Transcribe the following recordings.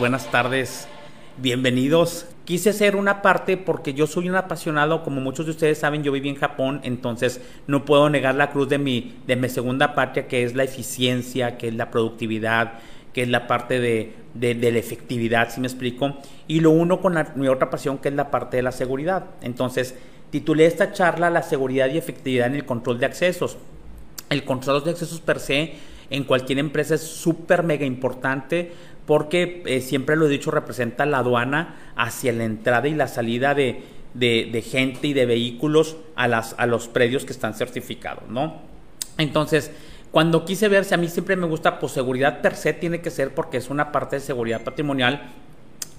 buenas tardes, bienvenidos. Quise hacer una parte porque yo soy un apasionado, como muchos de ustedes saben, yo viví en Japón, entonces no puedo negar la cruz de mi, de mi segunda patria, que es la eficiencia, que es la productividad, que es la parte de, de, la efectividad, si me explico, y lo uno con mi otra pasión, que es la parte de la seguridad. Entonces, titulé esta charla La seguridad y efectividad en el control de accesos. El control de accesos per se en cualquier empresa es súper mega importante porque eh, siempre lo he dicho, representa la aduana hacia la entrada y la salida de, de, gente y de vehículos a, las, a los predios que están certificados, ¿no? Entonces, cuando quise ver si a mí siempre me gusta, pues seguridad per se tiene que ser porque es una parte de seguridad patrimonial,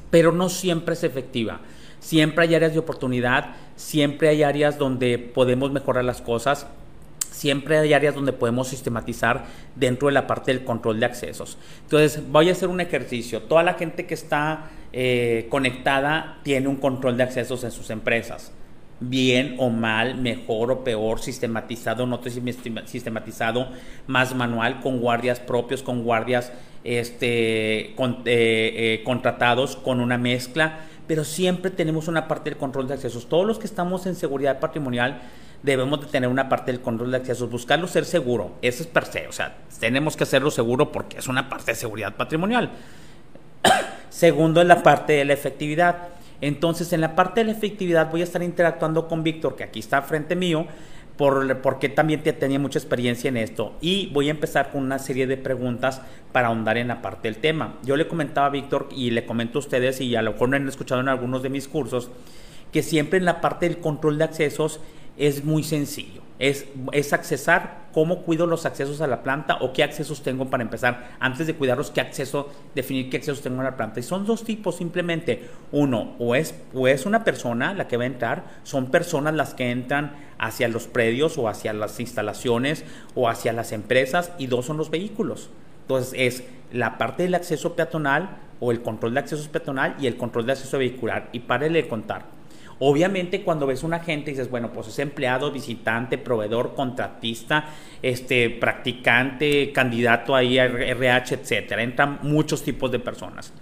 pero no siempre es efectiva. Siempre hay áreas de oportunidad, siempre hay áreas donde podemos mejorar las cosas, siempre hay áreas donde podemos sistematizar dentro de la parte del control de accesos. Entonces, voy a hacer un ejercicio. Toda la gente que está eh, conectada tiene un control de accesos en sus empresas bien o mal, mejor o peor, sistematizado, no sistematizado, más manual, con guardias propios, con guardias este, eh, eh, contratados, con una mezcla, pero siempre tenemos una parte del control de accesos. Todos los que estamos en seguridad patrimonial debemos de tener una parte del control de accesos, buscarlo ser seguro, eso es per se, o sea, tenemos que hacerlo seguro porque es una parte de seguridad patrimonial. Segundo, es la parte de la efectividad entonces, en la parte de la efectividad voy a estar interactuando con Víctor, que aquí está frente mío, por, porque también tenía mucha experiencia en esto. Y voy a empezar con una serie de preguntas para ahondar en la parte del tema. Yo le comentaba a Víctor y le comento a ustedes, y a lo mejor no han escuchado en algunos de mis cursos, que siempre en la parte del control de accesos es muy sencillo. Es, es, accesar cómo cuido los accesos a la planta o qué accesos tengo para empezar. Antes de cuidarlos, qué acceso, definir qué accesos tengo a la planta. Y son dos tipos simplemente. Uno, o es, o es una persona la que va a entrar, son personas las que entran hacia los predios o hacia las instalaciones o hacia las empresas. Y dos son los vehículos. Entonces es la parte del acceso peatonal o el control de acceso peatonal y el control de acceso vehicular. Y párele de contar Obviamente cuando ves un agente dices, bueno, pues es empleado, visitante, proveedor, contratista, este, practicante, candidato ahí a RH, etcétera. Entran muchos tipos de personas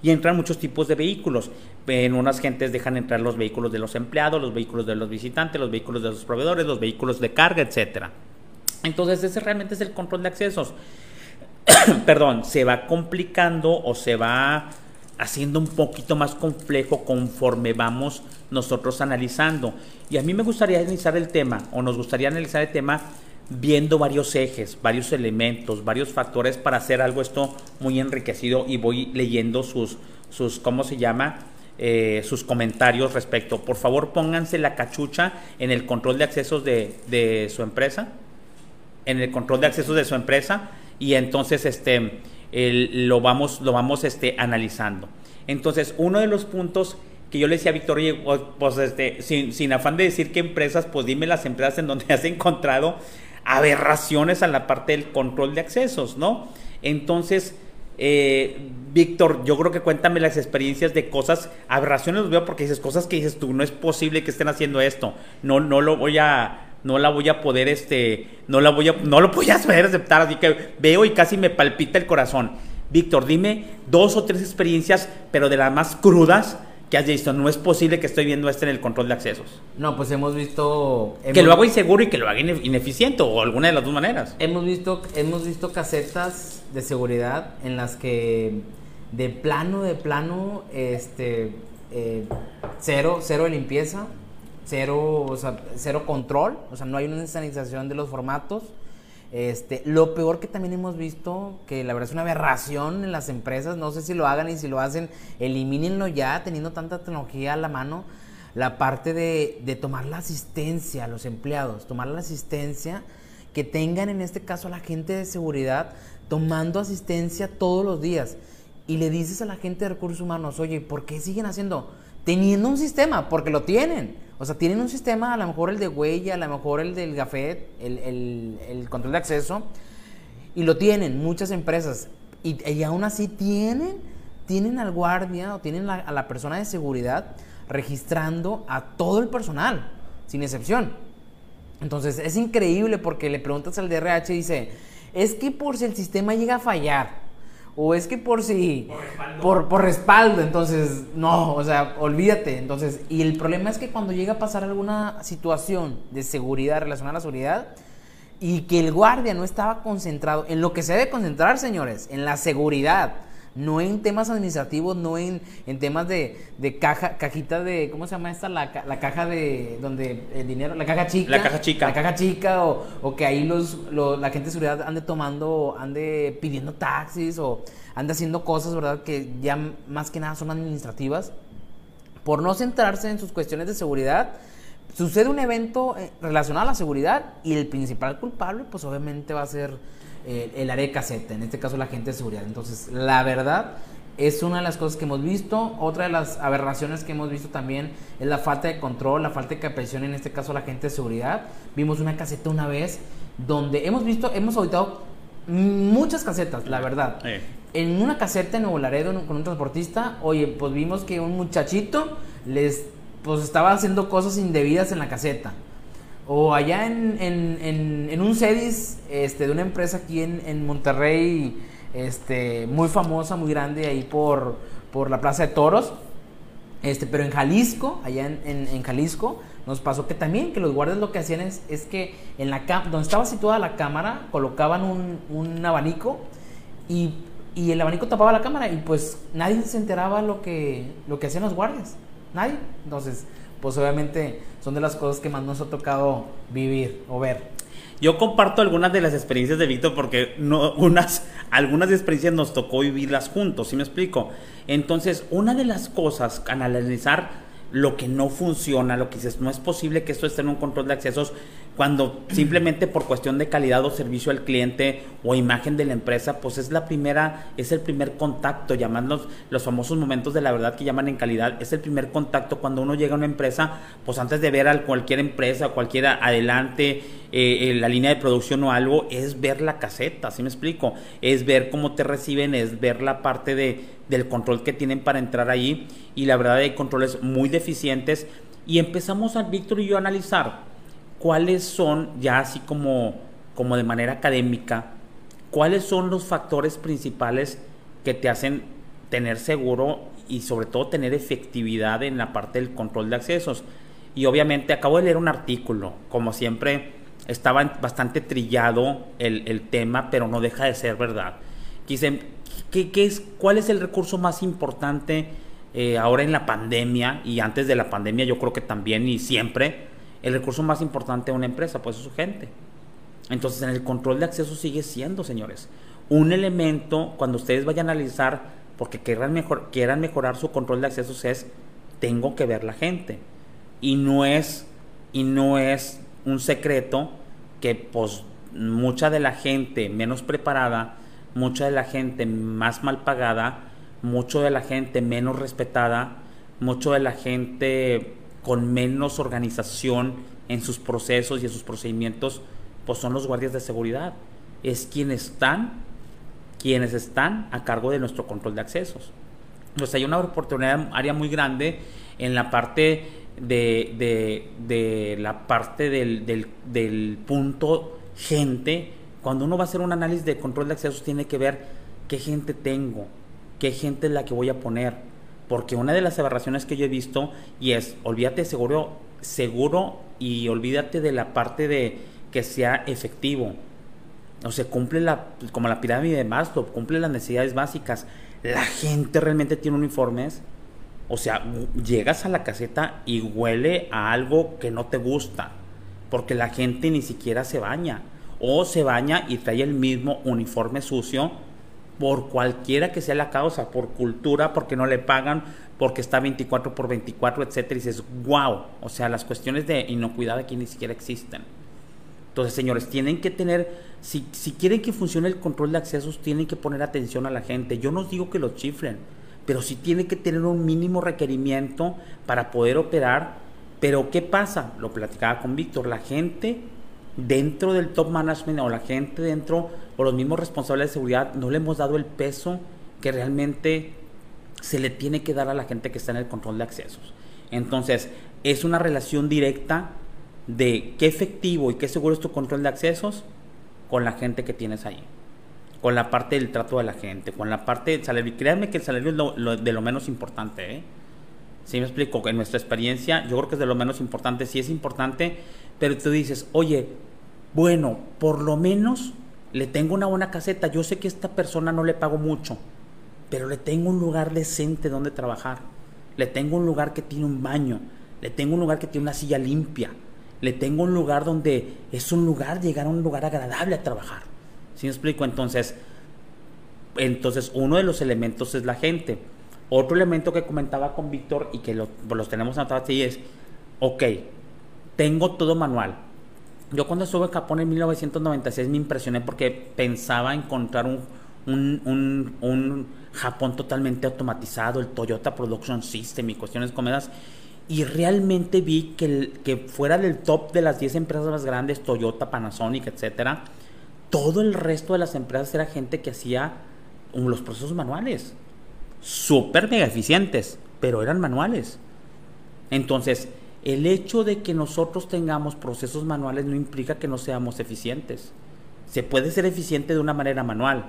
y entran muchos tipos de vehículos. En unas gentes dejan entrar los vehículos de los empleados, los vehículos de los visitantes, los vehículos de los proveedores, los vehículos de carga, etcétera. Entonces ese realmente es el control de accesos. Perdón, se va complicando o se va haciendo un poquito más complejo conforme vamos nosotros analizando. Y a mí me gustaría analizar el tema, o nos gustaría analizar el tema viendo varios ejes, varios elementos, varios factores para hacer algo esto muy enriquecido y voy leyendo sus, sus ¿cómo se llama? Eh, sus comentarios respecto. Por favor, pónganse la cachucha en el control de accesos de, de su empresa, en el control de accesos de su empresa y entonces este lo vamos, lo vamos este, analizando. Entonces, uno de los puntos que yo le decía a Victoria, pues este, sin, afán de decir qué empresas, pues dime las empresas en donde has encontrado aberraciones a la parte del control de accesos, ¿no? Entonces, eh, Víctor, yo creo que cuéntame las experiencias de cosas, aberraciones veo porque dices cosas que dices tú, no es posible que estén haciendo esto, no, no lo voy a, no la voy a poder, este, no la voy a, no lo voy a saber aceptar, así que veo y casi me palpita el corazón. Víctor, dime dos o tres experiencias, pero de las más crudas que has visto. No es posible que estoy viendo este en el control de accesos. No, pues hemos visto... que lo hago inseguro y que lo haga ineficiente o alguna de las dos maneras. Hemos visto, hemos visto casetas de seguridad en las que de plano, de plano, este, eh, cero, cero de limpieza cero, o sea, cero control, o sea, no hay una insanización de los formatos. Este, lo peor que también hemos visto, que la verdad es una aberración en las empresas, no sé si lo hagan y si lo hacen, elimínenlo ya, teniendo tanta tecnología a la mano, la parte de, de tomar la asistencia a los empleados, tomar la asistencia, que tengan en este caso a la gente de seguridad tomando asistencia todos los días. Y le dices a la gente de recursos humanos, oye, ¿por qué siguen haciendo? Teniendo un sistema, porque lo tienen o sea, tienen un sistema, a lo mejor el de huella, a lo mejor el del gafet, el, control de acceso, y lo tienen muchas empresas. Y, aún así tienen, tienen al guardia o tienen a la persona de seguridad registrando a todo el personal, sin excepción. Entonces es increíble porque le preguntas al DRH y dice, es que por si el sistema llega a fallar, o es que por si... Por, por respaldo. entonces, no, o sea, olvídate. Entonces, y el problema es que cuando llega a pasar alguna situación de seguridad relacionada a la seguridad, y que el guardia no estaba concentrado en lo que se debe concentrar, señores, en la seguridad no en temas administrativos, no en, en temas de, de, caja, cajita de, ¿cómo se llama esta? La, la, caja de, donde el dinero, la caja chica. La caja chica. La caja chica, o, o que ahí los, la gente de seguridad ande tomando, ande pidiendo taxis, o ande haciendo cosas, ¿verdad? Que ya más que nada son administrativas. Por no centrarse en sus cuestiones de seguridad, sucede un evento eh, relacionado a la seguridad y el principal culpable, pues obviamente va a ser el área de caseta, en este caso la gente de seguridad. Entonces, la verdad es una de las cosas que hemos visto. Otra de las aberraciones que hemos visto también es la falta de control, la falta de capacitación, en este caso la gente de seguridad. Vimos una caseta una vez donde hemos visto, hemos auditado muchas casetas, la verdad. En una caseta en Nuevo Laredo con un transportista, oye, pues vimos que un muchachito les pues estaba haciendo cosas indebidas en la caseta. O allá en, en, en, un CEDIS este, de una empresa aquí en, Monterrey, este, muy famosa, muy grande, ahí por, por la Plaza de Toros. Este, pero en Jalisco, allá en, Jalisco, nos pasó que también que los guardias lo que hacían es, es que en la donde estaba situada la cámara, colocaban un, un abanico y, y, el abanico tapaba la cámara y pues nadie se enteraba lo que, lo que hacían los guardias. Nadie. Entonces, pues obviamente son de las cosas que más nos ha tocado vivir o ver. Yo comparto algunas de las experiencias de Víctor porque no, unas, algunas experiencias nos tocó vivirlas juntos, ¿sí me explico? Entonces, una de las cosas, analizar lo que no funciona, lo que dices, no es posible que esto esté en un control de accesos cuando simplemente por cuestión de calidad o servicio al cliente o imagen de la empresa, pues es la primera, es el primer contacto, llamarlos los famosos momentos de la verdad que llaman en calidad, es el primer contacto cuando uno llega a una empresa, pues antes de ver a cualquier empresa, cualquiera adelante, eh, la línea de producción o algo, es ver la caseta, ¿sí me explico? Es ver cómo te reciben, es ver la parte de, del control que tienen para entrar ahí y la verdad hay controles muy deficientes y empezamos Víctor y yo a analizar cuáles son, ya así como, como de manera académica, cuáles son los factores principales que te hacen tener seguro y sobre todo tener efectividad en la parte del control de accesos. Y obviamente acabo de leer un artículo, como siempre estaba bastante trillado el, tema, pero no deja de ser verdad. Dicen, ¿qué, es, ¿cuál es el recurso más importante eh, ahora en la pandemia y antes de la pandemia yo creo que también y siempre? El recurso más importante de una empresa, pues es su gente. Entonces, en el control de acceso sigue siendo, señores, un elemento cuando ustedes vayan a analizar, porque quieran, mejor, quieran mejorar su control de accesos, es tengo que ver la gente. Y no es, y no es un secreto que pues mucha de la gente menos preparada, mucha de la gente más mal pagada, mucho de la gente menos respetada, mucho de la gente con menos organización en sus procesos y en sus procedimientos, pues son los guardias de seguridad. Es quienes están, quienes están a cargo de nuestro control de accesos. Pues hay una oportunidad, área muy grande en la parte de, de, la parte del, del, del punto gente. Cuando uno va a hacer un análisis de control de accesos, tiene que ver qué gente tengo, qué gente es la que voy a poner porque una de las aberraciones que yo he visto y es, olvídate seguro, seguro y olvídate de la parte de que sea efectivo. O sea, cumple la, como la pirámide de Maslow, cumple las necesidades básicas. La gente realmente tiene uniformes. O sea, llegas a la caseta y huele a algo que no te gusta. Porque la gente ni siquiera se baña. O se baña y trae el mismo uniforme sucio por cualquiera que sea la causa, por cultura, porque no le pagan, porque está 24 por 24, etcétera, y dices, wow, o sea, las cuestiones de inocuidad aquí ni siquiera existen. Entonces, señores, tienen que tener, si, si quieren que funcione el control de accesos, tienen que poner atención a la gente. Yo no digo que los chiflen, pero sí tienen que tener un mínimo requerimiento para poder operar. Pero, ¿qué pasa? Lo platicaba con Víctor, la gente dentro del top management o la gente dentro o los mismos responsables de seguridad no le hemos dado el peso que realmente se le tiene que dar a la gente que está en el control de accesos. Entonces, es una relación directa de qué efectivo y qué seguro es tu control de accesos con la gente que tienes ahí. con la parte del trato de la gente, con la parte del salario. Y créanme que el salario es de lo menos importante, ¿eh? ¿Sí me explico? En nuestra experiencia, yo creo que es de lo menos importante, sí es importante, pero tú dices, oye, bueno, por lo menos le tengo una buena caseta, yo sé que a esta persona no le pago mucho, pero le tengo un lugar decente donde trabajar, le tengo un lugar que tiene un baño, le tengo un lugar que tiene una silla limpia, le tengo un lugar donde es un lugar, llegar a un lugar agradable a trabajar. ¿Sí me explico? Entonces, entonces uno de los elementos es la gente. Otro elemento que comentaba con Víctor y que lo, los tenemos anotados aquí es, ok, tengo todo manual. Yo cuando estuve en Japón en 1996 me impresioné porque pensaba encontrar un, un, un, Japón totalmente automatizado, el Toyota Production System y cuestiones comedas. Y realmente vi que, que fuera del top de las 10 empresas más grandes, Toyota, Panasonic, etcétera, todo el resto de las empresas era gente que hacía los procesos manuales súper mega eficientes, pero eran manuales. Entonces, el hecho de que nosotros tengamos procesos manuales no implica que no seamos eficientes. Se puede ser eficiente de una manera manual,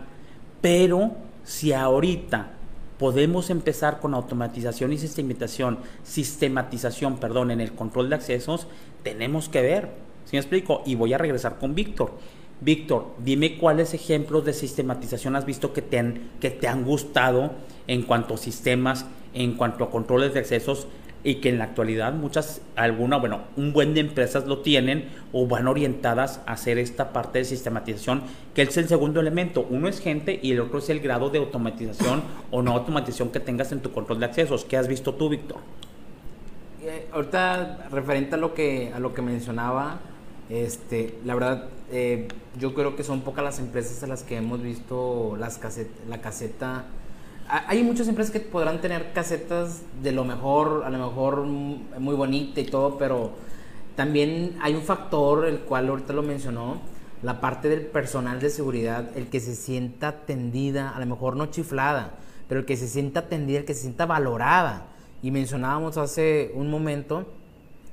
pero si ahorita podemos empezar con automatización y sistematización, sistematización, perdón, en el control de accesos, tenemos que ver. ¿Sí me explico? Y voy a regresar con Víctor. Víctor, dime cuáles ejemplos de sistematización has visto que te han, que te han gustado en cuanto a sistemas, en cuanto a controles de accesos y que en la actualidad muchas, alguna, bueno, un buen de empresas lo tienen o van orientadas a hacer esta parte de sistematización, que es el segundo elemento. Uno es gente y el otro es el grado de automatización o no automatización que tengas en tu control de accesos. ¿Qué has visto tú, Víctor? Eh, ahorita, referente a lo que, a lo que mencionaba, este, la verdad, eh, yo creo que son pocas las empresas en las que hemos visto las la caseta. Hay muchas empresas que podrán tener casetas de lo mejor, a lo mejor muy bonita y todo, pero también hay un factor, el cual ahorita lo mencionó, la parte del personal de seguridad, el que se sienta atendida, a lo mejor no chiflada, pero el que se sienta atendida, el que se sienta valorada. Y mencionábamos hace un momento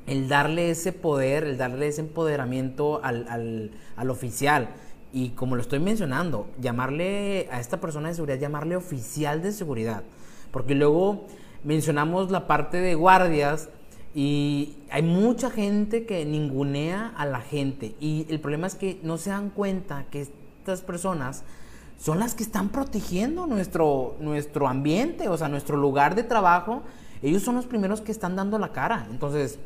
el darle ese poder, el darle ese empoderamiento al, oficial. Y como lo estoy mencionando, llamarle a esta persona de seguridad, llamarle oficial de seguridad. Porque luego mencionamos la parte de guardias y hay mucha gente que ningunea a la gente. Y el problema es que no se dan cuenta que estas personas son las que están protegiendo nuestro, nuestro ambiente, o sea, nuestro lugar de trabajo. Ellos son los primeros que están dando la cara. Entonces,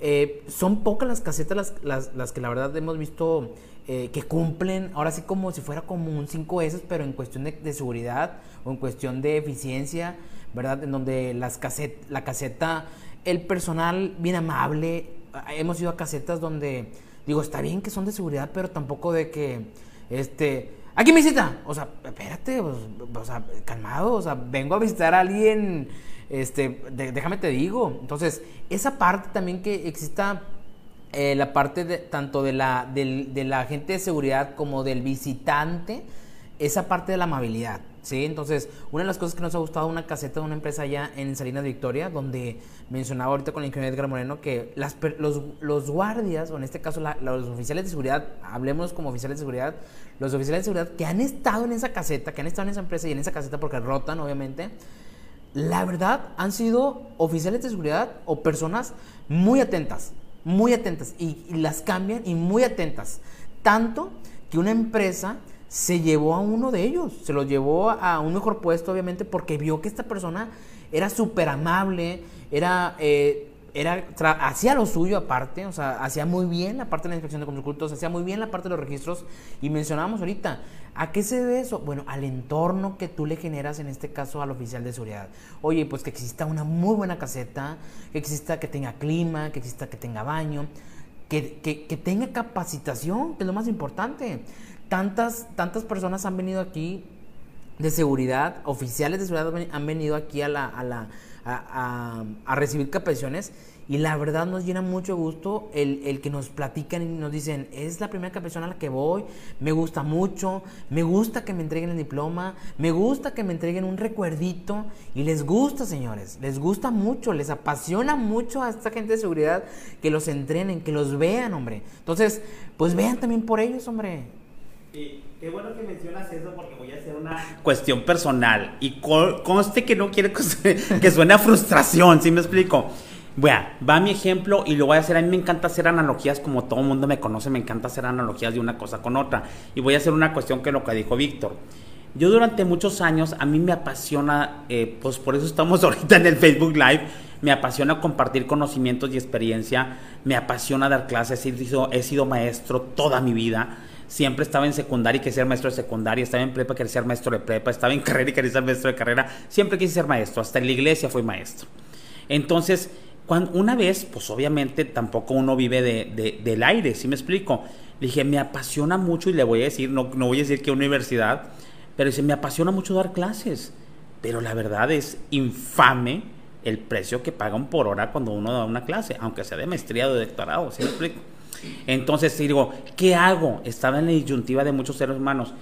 eh, son pocas las casetas las, las, que la verdad hemos visto eh, que cumplen, ahora sí como si fuera como un 5S, pero en cuestión de, seguridad o en cuestión de eficiencia, ¿verdad? En donde las caset, la caseta, el personal bien amable, hemos ido a casetas donde, digo, está bien que son de seguridad, pero tampoco de que, este, aquí me visita, o sea, espérate, o, o sea, calmado, o sea, vengo a visitar a alguien este, déjame te digo. Entonces, esa parte también que exista eh, la parte de, tanto de la, de la agente de seguridad como del visitante, esa parte de la amabilidad. ¿sí? Entonces, una de las cosas que nos ha gustado una caseta de una empresa allá en Salinas Victoria, donde mencionaba ahorita con el ingeniero Edgar Moreno que los, guardias, o en este caso los oficiales de seguridad, hablemos como oficiales de seguridad, los oficiales de seguridad que han estado en esa caseta, que han estado en esa empresa y en esa caseta porque rotan, obviamente, la verdad han sido oficiales de seguridad o personas muy atentas, muy atentas y, las cambian y muy atentas. Tanto que una empresa se llevó a uno de ellos, se lo llevó a un mejor puesto obviamente porque vio que esta persona era súper amable, era... Eh, era, hacía lo suyo aparte, o sea, hacía muy bien la parte de la inspección de conductos, hacía muy bien la parte de los registros y mencionábamos ahorita, ¿a qué se debe eso? Bueno, al entorno que tú le generas, en este caso al oficial de seguridad. Oye, pues que exista una muy buena caseta, que exista que tenga clima, que exista que tenga baño, que, que, tenga capacitación, que es lo más importante. Tantas, tantas personas han venido aquí de seguridad, oficiales de seguridad han venido aquí a la a, recibir capacitaciones y la verdad nos llena mucho gusto el, que nos platican y nos dicen, es la primera capacitación a la que voy, me gusta mucho, me gusta que me entreguen el diploma, me gusta que me entreguen un recuerdito y les gusta, señores, les gusta mucho, les apasiona mucho a esta gente de seguridad que los entrenen, que los vean, hombre. Entonces, pues vean también por ellos, hombre. Qué bueno que mencionas eso porque voy a hacer una cuestión personal y conste que no quiere que suene a frustración, ¿sí me explico? Bueno, va mi ejemplo y lo voy a hacer. A mí me encanta hacer analogías como todo el mundo me conoce, me encanta hacer analogías de una cosa con otra. Y voy a hacer una cuestión que lo que dijo Víctor. Yo durante muchos años, a mí me apasiona, eh, pues por eso estamos ahorita en el Facebook Live, me apasiona compartir conocimientos y experiencia, me apasiona dar clases, he sido, he sido maestro toda mi vida siempre estaba en secundaria y quería ser maestro de secundaria, estaba en prepa y quería ser maestro de prepa, estaba en carrera y quería ser maestro de carrera, siempre quise ser maestro, hasta en la iglesia fui maestro. Entonces, cuando, una vez, pues obviamente tampoco uno vive de, del aire, ¿sí me explico? Le dije, me apasiona mucho y le voy a decir, no, no voy a decir qué universidad, pero dice, me apasiona mucho dar clases, pero la verdad es infame el precio que pagan por hora cuando uno da una clase, aunque sea de maestría o de doctorado, ¿sí me explico? Entonces digo, ¿qué hago? Estaba en la disyuntiva de muchos seres humanos.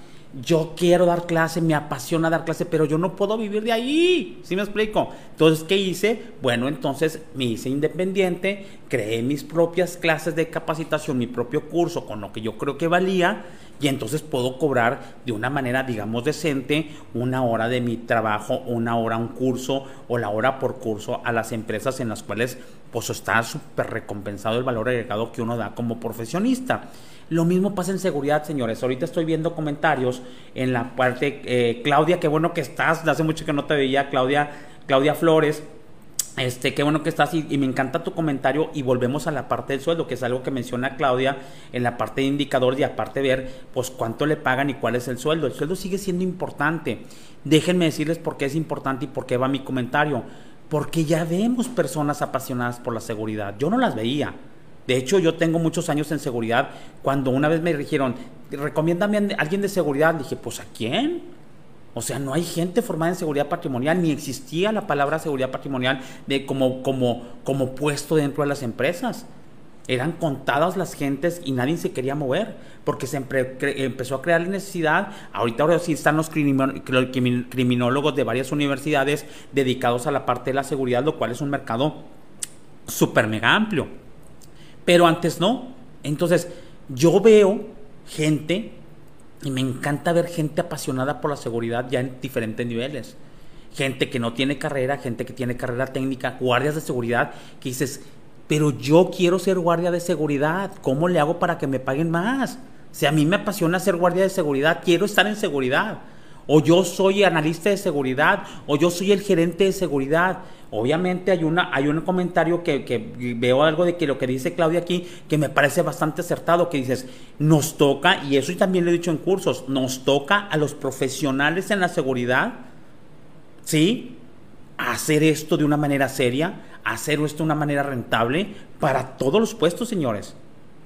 Yo quiero dar clase, me apasiona dar clase, pero yo no puedo vivir de ahí. ¿Sí me explico? Entonces, ¿qué hice? Bueno, entonces me hice independiente, creé mis propias clases de capacitación, mi propio curso con lo que yo creo que valía y entonces puedo cobrar de una manera, digamos, decente una hora de mi trabajo, una hora un curso o la hora por curso a las empresas en las cuales pues está súper recompensado el valor agregado que uno da como profesionista. Lo mismo pasa en seguridad, señores. Ahorita estoy viendo comentarios en la parte, eh, Claudia, qué bueno que estás, hace mucho que no te veía, Claudia, Claudia Flores este, qué bueno que estás y, me encanta tu comentario y volvemos a la parte del sueldo, que es algo que menciona Claudia en la parte de indicadores y aparte ver pues cuánto le pagan y cuál es el sueldo. El sueldo sigue siendo importante. Déjenme decirles por qué es importante y por qué va mi comentario. Porque ya vemos personas apasionadas por la seguridad. Yo no las veía. De hecho, yo tengo muchos años en seguridad. Cuando una vez me dijeron, recomiéndame a alguien de seguridad, dije, pues ¿a quién? O sea, no hay gente formada en seguridad patrimonial, ni existía la palabra seguridad patrimonial de como, como, como puesto dentro de las empresas. Eran contadas las gentes y nadie se quería mover porque se empezó a crear la necesidad. Ahorita ahora sí están los criminólogos de varias universidades dedicados a la parte de la seguridad, lo cual es un mercado súper mega amplio. Pero antes no. Entonces, yo veo gente y me encanta ver gente apasionada por la seguridad ya en diferentes niveles. Gente que no tiene carrera, gente que tiene carrera técnica, guardias de seguridad, que dices, pero yo quiero ser guardia de seguridad, ¿cómo le hago para que me paguen más? Si a mí me apasiona ser guardia de seguridad, quiero estar en seguridad. O yo soy analista de seguridad, o yo soy el gerente de seguridad. Obviamente hay, una, hay un comentario que, que, veo algo de que lo que dice Claudia aquí, que me parece bastante acertado, que dices, nos toca, y eso también lo he dicho en cursos, nos toca a los profesionales en la seguridad, ¿sí? Hacer esto de una manera seria, hacer esto de una manera rentable para todos los puestos, señores.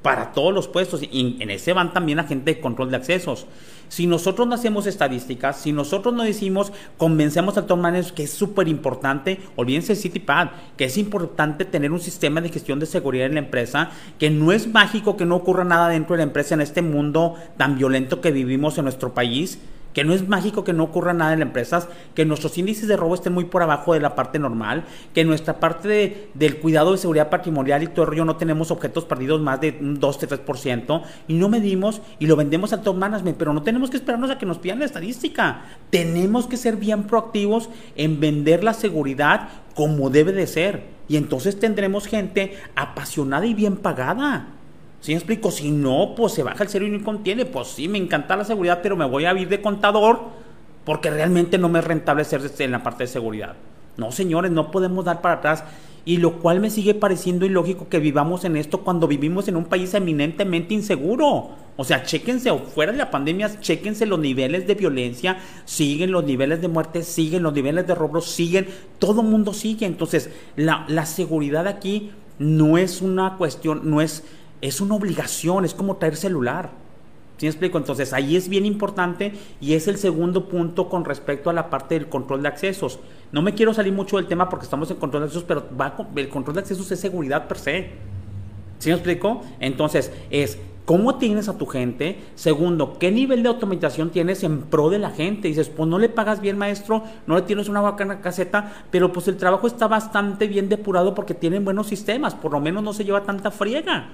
Para todos los puestos. Y en ese van también a gente de control de accesos. Si nosotros no hacemos estadísticas, si nosotros no decimos, convencemos al top manager que es súper importante, olvídense CityPad, que es importante tener un sistema de gestión de seguridad en la empresa, que no es mágico que no ocurra nada dentro de la empresa en este mundo tan violento que vivimos en nuestro país que no es mágico que no ocurra nada en las empresas, que nuestros índices de robo estén muy por abajo de la parte normal, que nuestra parte del cuidado de seguridad patrimonial y todo el rollo no tenemos objetos perdidos más de un 2-3% y no medimos y lo vendemos al top management, pero no tenemos que esperarnos a que nos pidan la estadística. Tenemos que ser bien proactivos en vender la seguridad como debe de ser y entonces tendremos gente apasionada y bien pagada. ¿Sí me explico? Si no, pues se baja el cero y no contiene. Pues sí, me encanta la seguridad, pero me voy a ir de contador porque realmente no me es rentable ser en la parte de seguridad. No, señores, no podemos dar para atrás. Y lo cual me sigue pareciendo ilógico que vivamos en esto cuando vivimos en un país eminentemente inseguro. O sea, chéquense, fuera de la pandemia, chéquense los niveles de violencia, siguen los niveles de muerte, siguen los niveles de robo, siguen, todo mundo sigue. Entonces, la, la seguridad aquí no es una cuestión, no es es una obligación, es como traer celular. ¿Sí me explico? Entonces ahí es bien importante y es el segundo punto con respecto a la parte del control de accesos. No me quiero salir mucho del tema porque estamos en control de accesos, pero va el control de accesos es seguridad per se. ¿Sí me explico? Entonces es cómo tienes a tu gente. Segundo, qué nivel de automatización tienes en pro de la gente. Dices, pues no le pagas bien, maestro, no le tienes una bacana caseta, pero pues el trabajo está bastante bien depurado porque tienen buenos sistemas, por lo menos no se lleva tanta friega.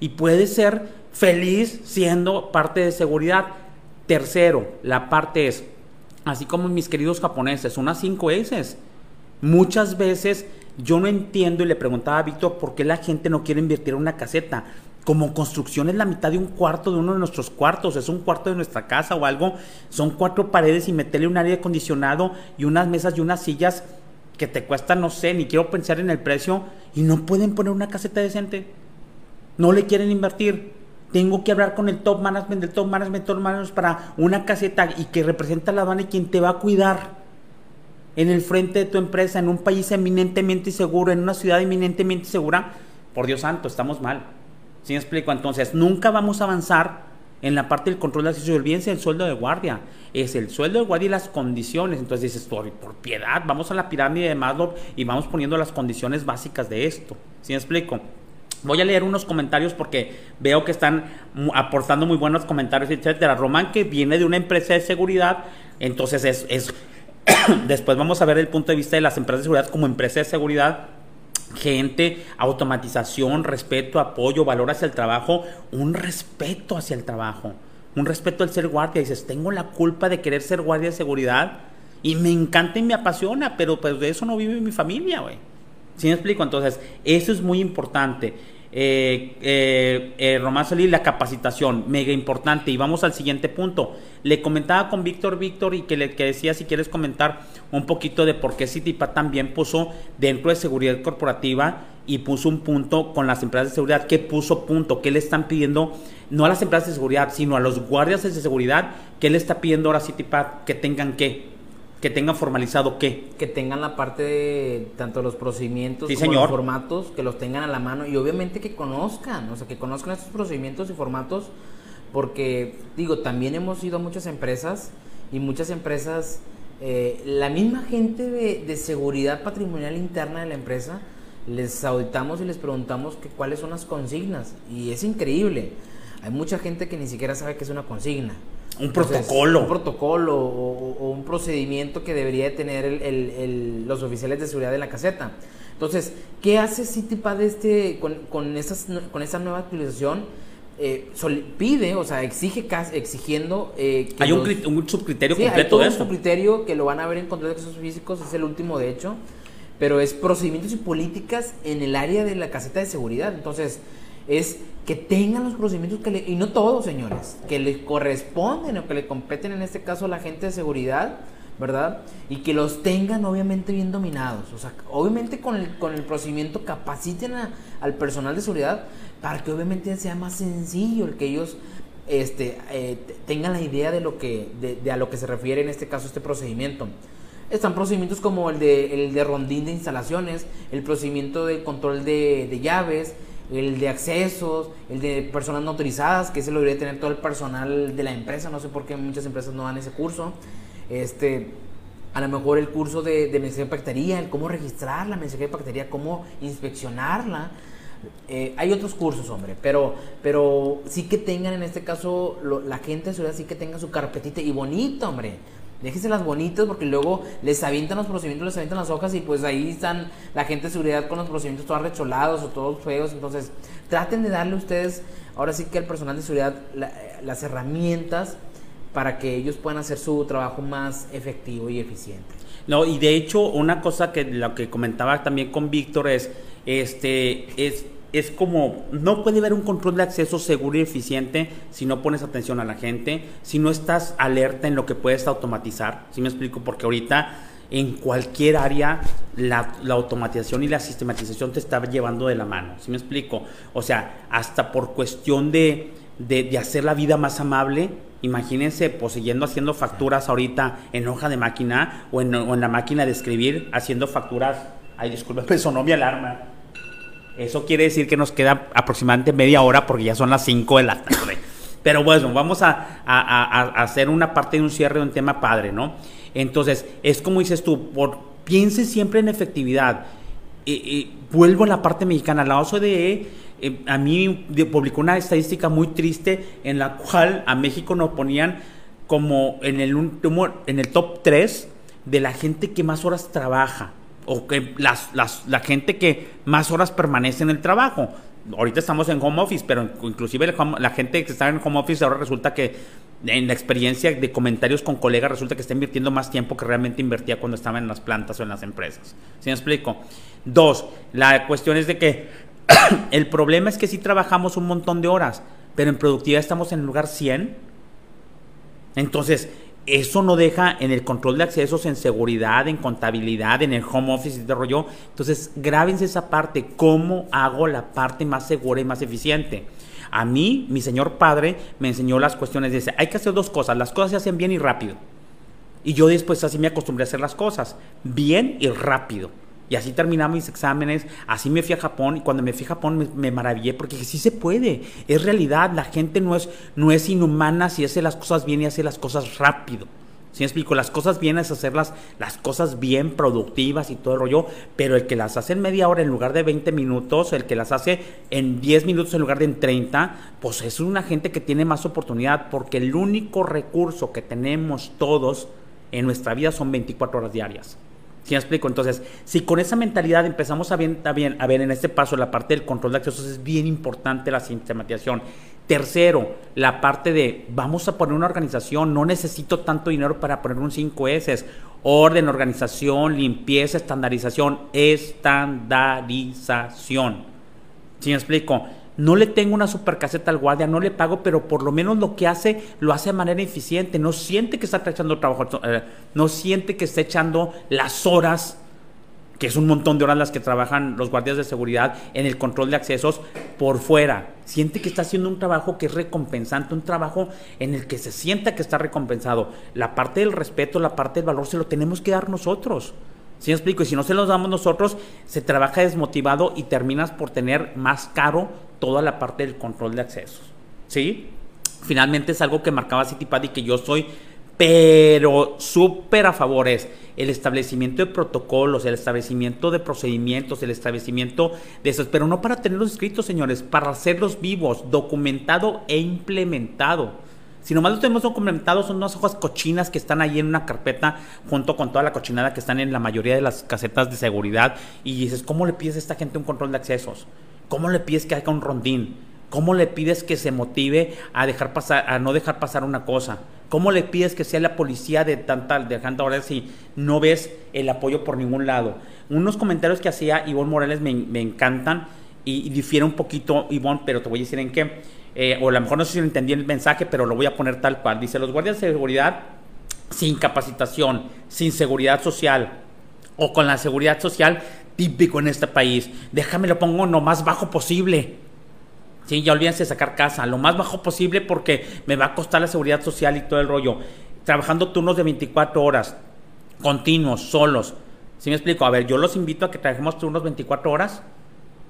Y puedes ser feliz siendo parte de seguridad. Tercero, la parte es, así como mis queridos japoneses, unas 5 S. Muchas veces yo no entiendo y le preguntaba a Víctor por qué la gente no quiere invertir en una caseta. Como construcción es la mitad de un cuarto de uno de nuestros cuartos, es un cuarto de nuestra casa o algo, son cuatro paredes y meterle un aire acondicionado y unas mesas y unas sillas que te cuestan, no sé, ni quiero pensar en el precio y no pueden poner una caseta decente. No le quieren invertir. Tengo que hablar con el top management del top management, top management para una caseta y que representa a la aduana y quien te va a cuidar en el frente de tu empresa, en un país eminentemente seguro, en una ciudad eminentemente segura, por Dios santo, estamos mal. ¿Sí me explico? Entonces, nunca vamos a avanzar en la parte del control de acceso. Olvídense el sueldo de guardia. Es el sueldo de guardia y las condiciones. Entonces dices, por, por piedad, vamos a la pirámide de Maslow y vamos poniendo las condiciones básicas de esto. ¿Sí me explico? Voy a leer unos comentarios porque veo que están aportando muy buenos comentarios, etcétera. Román, que viene de una empresa de seguridad, entonces es, es Después vamos a ver el punto de vista de las empresas de seguridad como empresa de seguridad. Gente, automatización, respeto, apoyo, valor hacia el trabajo, un respeto hacia el trabajo, un respeto al ser guardia. Dices, tengo la culpa de querer ser guardia de seguridad y me encanta y me apasiona, pero pues de eso no vive mi familia, güey. ¿Sí me explico? Entonces, eso es muy importante. Eh, eh, eh, Román Solís, la capacitación, mega importante. Y vamos al siguiente punto. Le comentaba con Víctor Víctor y que le que decía si quieres comentar un poquito de por qué Citipa también puso dentro de seguridad corporativa y puso un punto con las empresas de seguridad. ¿Qué puso punto? ¿Qué le están pidiendo? No a las empresas de seguridad, sino a los guardias de seguridad. ¿Qué le está pidiendo ahora Citipa que tengan que? Que tengan formalizado qué? Que tengan la parte de tanto los procedimientos como los formatos, que los tengan a la mano y obviamente que conozcan, o sea, que conozcan estos procedimientos y formatos, porque digo, también hemos ido a muchas empresas y muchas empresas, eh, la misma gente de, de, seguridad patrimonial interna de la empresa, les auditamos y les preguntamos que cuáles son las consignas y es increíble. Hay mucha gente que ni siquiera sabe qué es una consigna. Un protocolo. un protocolo o, un procedimiento que debería tener el, los oficiales de seguridad de la caseta. Entonces, ¿qué hace Citipad este, con, con, esas, con esa nueva actualización? Eh, pide, o sea, exige exigiendo eh, que hay un, un, subcriterio completo hay un subcriterio que lo van a ver en control de accesos físicos, es el último de hecho, pero es procedimientos y políticas en el área de la caseta de seguridad. Entonces, es que tengan los procedimientos que le, y no todos, señores, que le corresponden o que le competen en este caso a la gente de seguridad, ¿verdad? Y que los tengan obviamente bien dominados. O sea, obviamente con el, con el procedimiento capaciten al personal de seguridad para que obviamente sea más sencillo el que ellos este, eh, tengan la idea de lo que de, a lo que se refiere en este caso este procedimiento. Están procedimientos como el de, el de rondín de instalaciones, el procedimiento de control de, de llaves, el de accesos, el de personas no autorizadas, que ese lo debería tener todo el personal de la empresa, no sé por qué muchas empresas no dan ese curso. Este, a lo mejor el curso de, de mensajería de paquetería, el cómo registrar la mensajería de paquetería, cómo inspeccionarla. Eh, hay otros cursos, hombre, pero, pero sí que tengan en este caso la gente de seguridad, sí que tenga su carpetita y bonito, hombre las bonitas porque luego les avientan los procedimientos, les avientan las hojas y pues ahí están la gente de seguridad con los procedimientos todos recholados o todos feos. Entonces, traten de darle ustedes, ahora sí que al personal de seguridad, las herramientas para que ellos puedan hacer su trabajo más efectivo y eficiente. No, y de hecho, una cosa que lo que comentaba también con Víctor es, este, es es como, no puede haber un control de acceso seguro y eficiente si no pones atención a la gente, si no estás alerta en lo que puedes automatizar. ¿Sí me explico? Porque ahorita en cualquier área la, automatización y la sistematización te está llevando de la mano. ¿Sí me explico? O sea, hasta por cuestión de, de, hacer la vida más amable, imagínense poseyendo pues, haciendo facturas ahorita en hoja de máquina o en, o en la máquina de escribir, haciendo facturas. Ay, disculpe, sonó mi alarma eso quiere decir que nos queda aproximadamente media hora porque ya son las 5 de la tarde. Pero bueno, vamos a, hacer una parte de un cierre de un tema padre, ¿no? Entonces, es como dices tú, por, piense siempre en efectividad. vuelvo a la parte mexicana. La OCDE eh, a mí publicó una estadística muy triste en la cual a México nos ponían como en el, en el top 3 de la gente que más horas trabaja o que las, la gente que más horas permanece en el trabajo. ahorita estamos en home office, pero inclusive la gente que está en home office ahora resulta que en la experiencia de comentarios con colegas resulta que está invirtiendo más tiempo que realmente invertía cuando estaba en las plantas o en las empresas. ¿Sí me explico? Dos, la cuestión es de que el problema es que si trabajamos un montón de horas, pero en productividad estamos en el lugar 100. Entonces, eso no deja en el control de accesos, en seguridad, en contabilidad, en el home office y de. Entonces, grábense esa parte, cómo hago la parte más segura y más eficiente. A mí, mi señor padre me enseñó las cuestiones. Dice, hay que hacer dos cosas. Las cosas se hacen bien y rápido. Y yo después así me acostumbré a hacer las cosas. Bien y rápido. Y así terminamos mis exámenes, así me fui a Japón y cuando me fui a Japón me, maravillé porque sí se puede, es realidad, la gente no es, no es inhumana si hace las cosas bien y hace las cosas rápido. ¿Sí me explico? Las cosas bien es hacerlas, las cosas bien productivas y todo el rollo, pero el que las hace en media hora en lugar de 20 minutos, el que las hace en 10 minutos en lugar de en 30, pues es una gente que tiene más oportunidad porque el único recurso que tenemos todos en nuestra vida son 24 horas diarias. ¿Sí me explico? Entonces, si con esa mentalidad empezamos a, a ver en este paso la parte del control de accesos, es bien importante la sistematización. Tercero, la parte de vamos a poner una organización, no necesito tanto dinero para poner un 5S. Orden, organización, limpieza, estandarización, estandarización. ¿Sí me explico? No le tengo una super caseta al guardia, no le pago, pero por lo menos lo que hace lo hace de manera eficiente, no siente que está echando trabajo, eh, no siente que está echando las horas, que es un montón de horas las que trabajan los guardias de seguridad en el control de accesos por fuera, siente que está haciendo un trabajo que es recompensante, un trabajo en el que se sienta que está recompensado. La parte del respeto, la parte del valor se lo tenemos que dar nosotros. ¿Sí me explico? Y si no se los damos nosotros, se trabaja desmotivado y terminas por tener más caro toda la parte del control de accesos. ¿Sí? Finalmente es algo que marcaba Citipad y que yo soy, pero súper a favor es el establecimiento de protocolos, el establecimiento de procedimientos, el establecimiento de esos, pero no para tenerlos escritos, señores, para hacerlos vivos, documentado e implementado. Si nomás los tenemos documentados, son unas hojas cochinas que están ahí en una carpeta junto con toda la cochinada que están en la mayoría de las casetas de seguridad. Y dices, ¿cómo le pides a esta gente un control de accesos? ¿Cómo le pides que haga un rondín? ¿Cómo le pides que se motive a dejar pasar, a no dejar pasar una cosa? ¿Cómo le pides que sea la policía de tanta, de tanta hora si no ves el apoyo por ningún lado? Unos comentarios que hacía Ivonne Morales me, encantan y, y, difiere un poquito, Ivonne, pero te voy a decir en qué. Eh, o a lo mejor no sé si entendí el mensaje, pero lo voy a poner tal cual. Dice, los guardias de seguridad sin capacitación, sin seguridad social o con la seguridad social típico en este país. Déjame lo pongo lo más bajo posible. Sí, ya olvídense de sacar casa, lo más bajo posible porque me va a costar la seguridad social y todo el rollo. Trabajando turnos de 24 horas, continuos, solos. ¿Sí me explico? A ver, yo los invito a que trabajemos turnos 24 horas.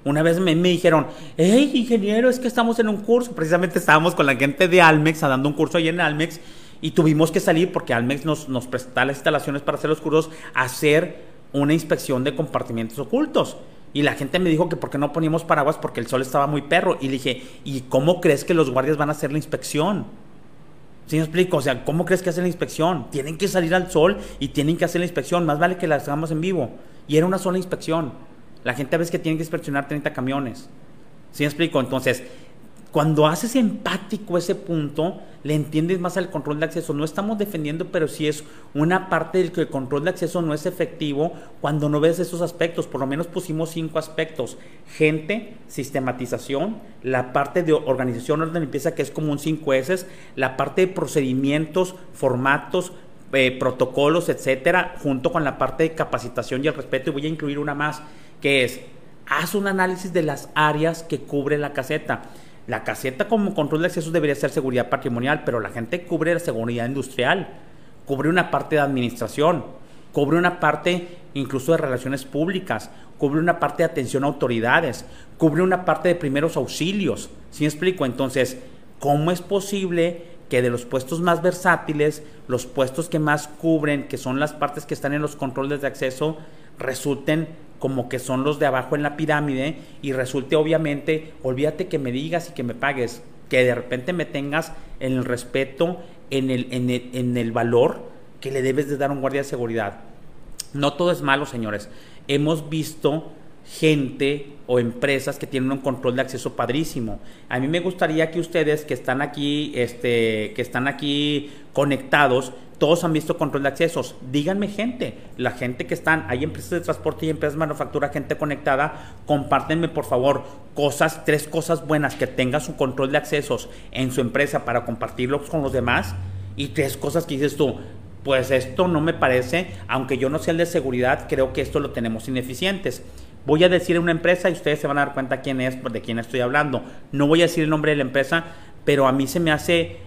Una vez me, me, dijeron, hey, ingeniero, es que estamos en un curso. Precisamente estábamos con la gente de Almex, dando un curso ahí en Almex, y tuvimos que salir porque Almex nos, nos presta las instalaciones para hacer los cursos, hacer una inspección de compartimientos ocultos. Y la gente me dijo que por qué no poníamos paraguas porque el sol estaba muy perro. Y le dije, ¿y cómo crees que los guardias van a hacer la inspección? ¿Sí me explico? O sea, ¿cómo crees que hacen la inspección? Tienen que salir al sol y tienen que hacer la inspección. Más vale que la hagamos en vivo. Y era una sola inspección. La gente a veces que tiene que inspeccionar 30 camiones. ¿Sí me explico? Entonces, cuando haces empático ese punto, le entiendes más al control de acceso. No estamos defendiendo, pero sí es una parte del que el control de acceso no es efectivo cuando no ves esos aspectos. Por lo menos pusimos cinco aspectos. Gente, sistematización, la parte de organización, orden limpieza, que es como un 5S, la parte de procedimientos, formatos, eh, protocolos, etcétera, junto con la parte de capacitación y el respeto. Y voy a incluir una más, que es, haz un análisis de las áreas que cubre la caseta la caseta como control de accesos debería ser seguridad patrimonial, pero la gente cubre la seguridad industrial, cubre una parte de administración, cubre una parte incluso de relaciones públicas, cubre una parte de atención a autoridades, cubre una parte de primeros auxilios. ¿Sí me explico? Entonces, ¿cómo es posible que de los puestos más versátiles, los puestos que más cubren, que son las partes que están en los controles de acceso, resulten como que son los de abajo en la pirámide y resulte obviamente, olvídate que me digas y que me pagues, que de repente me tengas en el respeto, en el, en el, en el valor que le debes de dar a un guardia de seguridad. No todo es malo, señores. Hemos visto gente o empresas que tienen un control de acceso padrísimo. A mí me gustaría que ustedes que están aquí, este, que están aquí conectados, todos han visto control de accesos. Díganme gente, la gente que están, hay empresas de transporte y empresas de manufactura, gente conectada, compártenme por favor cosas, tres cosas buenas que tenga su control de accesos en su empresa para compartirlos con los demás y tres cosas que dices tú, pues esto no me parece, aunque yo no sea el de seguridad, creo que esto lo tenemos ineficientes. Voy a decir una empresa y ustedes se van a dar cuenta quién es, de quién estoy hablando. No voy a decir el nombre de la empresa, pero a mí se me hace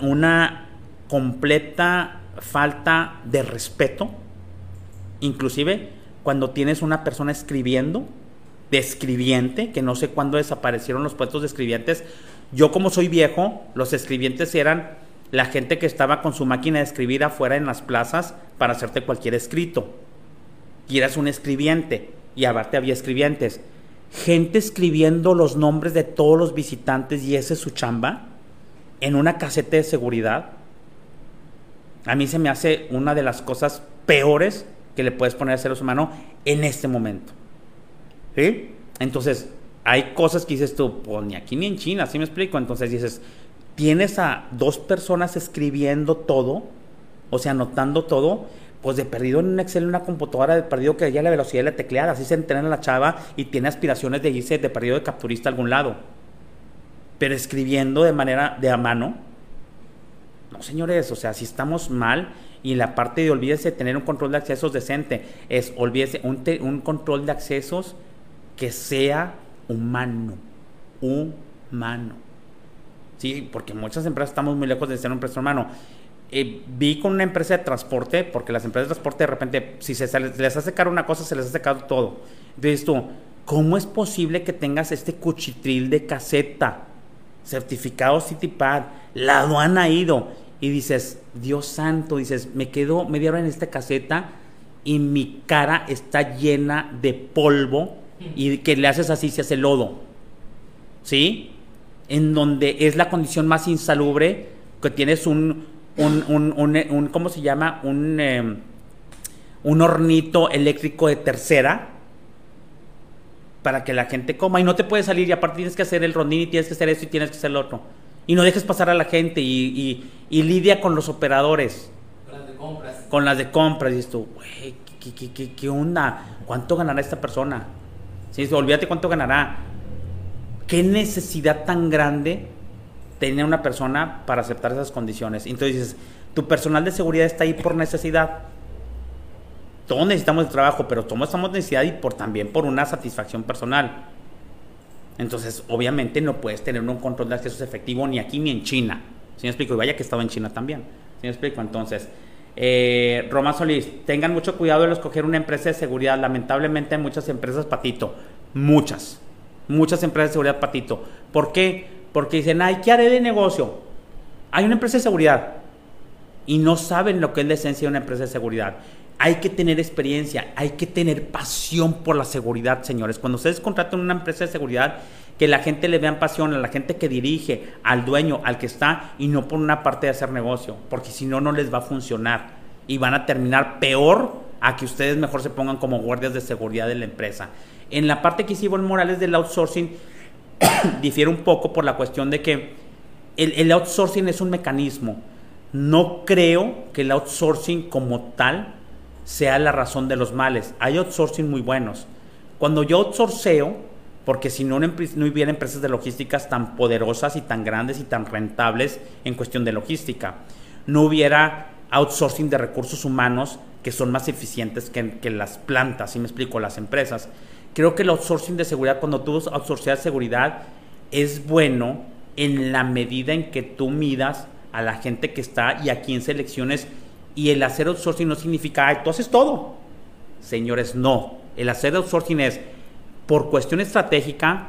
una completa falta de respeto, inclusive cuando tienes una persona escribiendo, de escribiente, que no sé cuándo desaparecieron los puestos de escribientes. Yo como soy viejo, los escribientes eran la gente que estaba con su máquina de escribir afuera en las plazas para hacerte cualquier escrito. Y eras un escribiente y aparte había escribientes. Gente escribiendo los nombres de todos los visitantes y ese es su chamba en una caseta de seguridad. A mí se me hace una de las cosas peores que le puedes poner a ser humano en este momento. ¿Sí? Entonces, hay cosas que dices tú, pues ni aquí ni en China, así me explico? Entonces dices, tienes a dos personas escribiendo todo, o sea, anotando todo, pues de perdido en un Excel, en una computadora, de perdido que ya la velocidad de la tecleada, así se entrena la chava y tiene aspiraciones de irse de perdido de capturista a algún lado. Pero escribiendo de manera de a mano, no señores, o sea, si estamos mal y la parte de olvídese de tener un control de accesos decente, es olvídese un, un control de accesos que sea humano, humano. Sí, porque muchas empresas estamos muy lejos de ser un precio humano. Eh, vi con una empresa de transporte, porque las empresas de transporte de repente, si se, les hace caro una cosa, se les hace caro todo. Entonces tú, ¿cómo es posible que tengas este cuchitril de caseta, certificado CityPad, la aduana ha ido? Y dices, Dios santo, dices, me quedo media hora en esta caseta y mi cara está llena de polvo y que le haces así, se hace lodo. ¿Sí? En donde es la condición más insalubre, que tienes un, un, un, un, ¿cómo se llama? Un, em, un hornito eléctrico de tercera para que la gente coma y no te puedes salir y aparte tienes que hacer el rondín y tienes que hacer esto y tienes que hacer el otro. Y no dejes pasar a la gente y, y, lidia con los operadores. Con las de compras. Con las de compras. Y tú, güey, ¿qué, qué, qué, qué, onda? ¿Cuánto ganará esta persona? ¿Sí? Olvídate cuánto ganará. ¿Qué necesidad tan grande tenía una persona para aceptar esas condiciones. Entonces tu personal de seguridad está ahí por necesidad. Todos necesitamos el trabajo, pero todos estamos necesidad y por, también por una satisfacción personal. Entonces, obviamente no puedes tener un control de acceso efectivo ni aquí ni en China. ¿Sí me explico? Y vaya que estaba en China también. ¿Sí me explico? Entonces, eh, Roma Solís, tengan mucho cuidado de escoger una empresa de seguridad. Lamentablemente hay muchas empresas patito. Muchas. Muchas empresas de seguridad patito. ¿Por qué? Porque dicen, ay, ¿qué haré de negocio? Hay una empresa de seguridad. Y no saben lo que es la esencia de una empresa de seguridad. Hay que tener experiencia, hay que tener pasión por la seguridad, señores. Cuando ustedes contratan una empresa de seguridad, que la gente le vean pasión a la gente que dirige, al dueño, al que está, y no por una parte de hacer negocio, porque si no, no les va a funcionar y van a terminar peor a que ustedes mejor se pongan como guardias de seguridad de la empresa. En la parte que hicimos Morales del outsourcing, difiere un poco por la cuestión de que el, outsourcing es un mecanismo. No creo que el outsourcing como tal sea la razón de los males. Hay outsourcing muy buenos. Cuando yo outsourceo, porque si no, no hubiera empresas de logísticas tan poderosas y tan grandes y tan rentables en cuestión de logística, no hubiera outsourcing de recursos humanos que son más eficientes que, las plantas, si me explico, las empresas. Creo que el outsourcing de seguridad, cuando tú outsourceas seguridad, es bueno en la medida en que tú midas a la gente que está y a quién selecciones. Y el hacer outsourcing no significa, ay, tú haces todo. Señores, no. El hacer outsourcing es, por cuestión estratégica,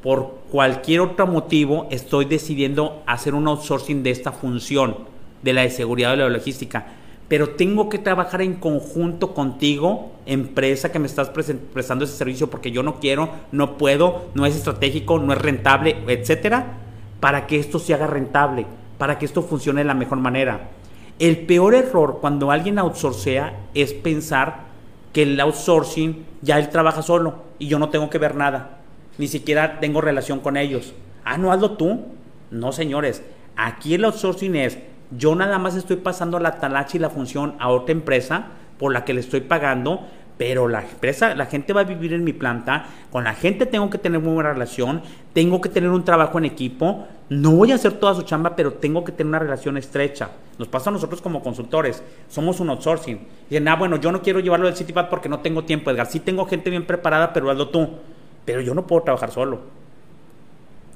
por cualquier otro motivo, estoy decidiendo hacer un outsourcing de esta función, de la de seguridad o de la logística pero tengo que trabajar en conjunto contigo, empresa que me estás prestando ese servicio, porque yo no quiero, no puedo, no es estratégico, no es rentable, etcétera, para que esto se haga rentable, para que esto funcione de la mejor manera. El peor error cuando alguien outsourcea es pensar que el outsourcing ya él trabaja solo y yo no tengo que ver nada. Ni siquiera tengo relación con ellos. Ah, no, hazlo tú. No, señores. Aquí el outsourcing es, yo nada más estoy pasando la talacha y la función a otra empresa por la que le estoy pagando, pero la empresa, la gente va a vivir en mi planta, con la gente tengo que tener muy buena relación, tengo que tener un trabajo en equipo, no voy a hacer toda su chamba, pero tengo que tener una relación estrecha. Nos pasa a nosotros como consultores, somos un outsourcing. Dicen, ah, bueno, yo no quiero llevarlo del CityPad porque no tengo tiempo, Edgar. Sí tengo gente bien preparada, pero hazlo tú. Pero yo no puedo trabajar solo.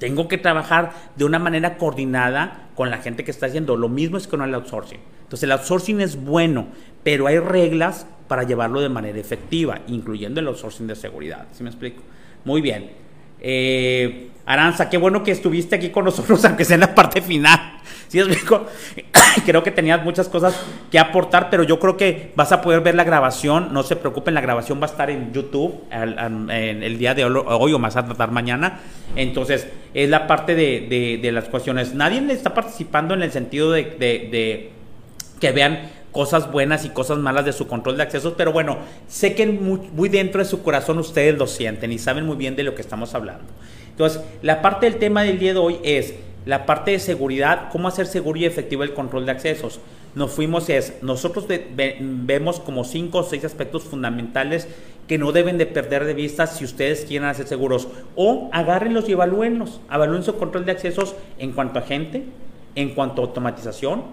Tengo que trabajar de una manera coordinada con la gente que está haciendo. Lo mismo es con el outsourcing. Entonces el outsourcing es bueno, pero hay reglas para llevarlo de manera efectiva, incluyendo el outsourcing de seguridad. ¿Sí me explico? Muy bien. Eh, Aranza, qué bueno que estuviste aquí con nosotros, aunque sea en la parte final. ¿Sí explico? creo que tenías muchas cosas que aportar, pero yo creo que vas a poder ver la grabación. No se preocupen, la grabación va a estar en YouTube en el día de hoy o más a tratar mañana. Entonces, es la parte de, las cuestiones. Nadie está participando en el sentido de que vean cosas buenas y cosas malas de su control de accesos, pero bueno, sé que muy, dentro de su corazón ustedes lo sienten y saben muy bien de lo que estamos hablando. Entonces, la parte del tema del día de hoy es la parte de seguridad, cómo hacer seguro y efectivo el control de accesos. Nos fuimos es, nosotros vemos como cinco o seis aspectos fundamentales que no deben de perder de vista si ustedes quieren hacer seguros. O agárrenlos y evalúenlos. Evalúen su control de accesos en cuanto a gente, en cuanto a automatización,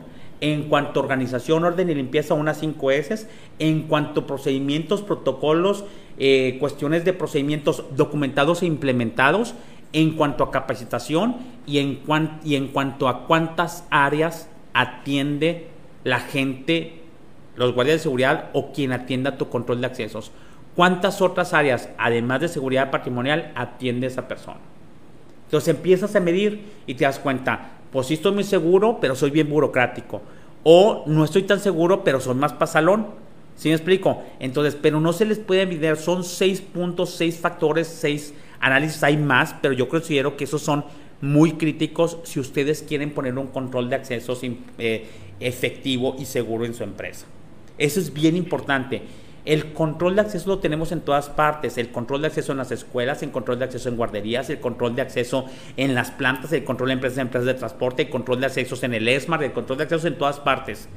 en cuanto a organización, orden y limpieza, unas 5 S, en cuanto a procedimientos, protocolos, eh, cuestiones de procedimientos documentados e implementados, en cuanto a capacitación y en, y en cuanto a cuántas áreas atiende la gente, los guardias de seguridad o quien atienda tu control de accesos. ¿Cuántas otras áreas, además de seguridad patrimonial, atiende esa persona? Entonces empiezas a medir y te das cuenta, pues sí estoy muy seguro, pero soy bien burocrático. O no estoy tan seguro, pero soy más pasalón. ¿Sí me explico? Entonces, pero no se les puede medir, son seis puntos, seis factores, seis análisis, hay más, pero yo considero que esos son muy críticos si ustedes quieren poner un control de acceso eh, efectivo y seguro en su empresa. Eso es bien importante. El control de acceso lo tenemos en todas partes, el control de acceso en las escuelas, el control de acceso en guarderías, el control de acceso en las plantas, el control de empresas, empresas de transporte, el control de accesos en el ESMAR, el control de accesos en todas partes.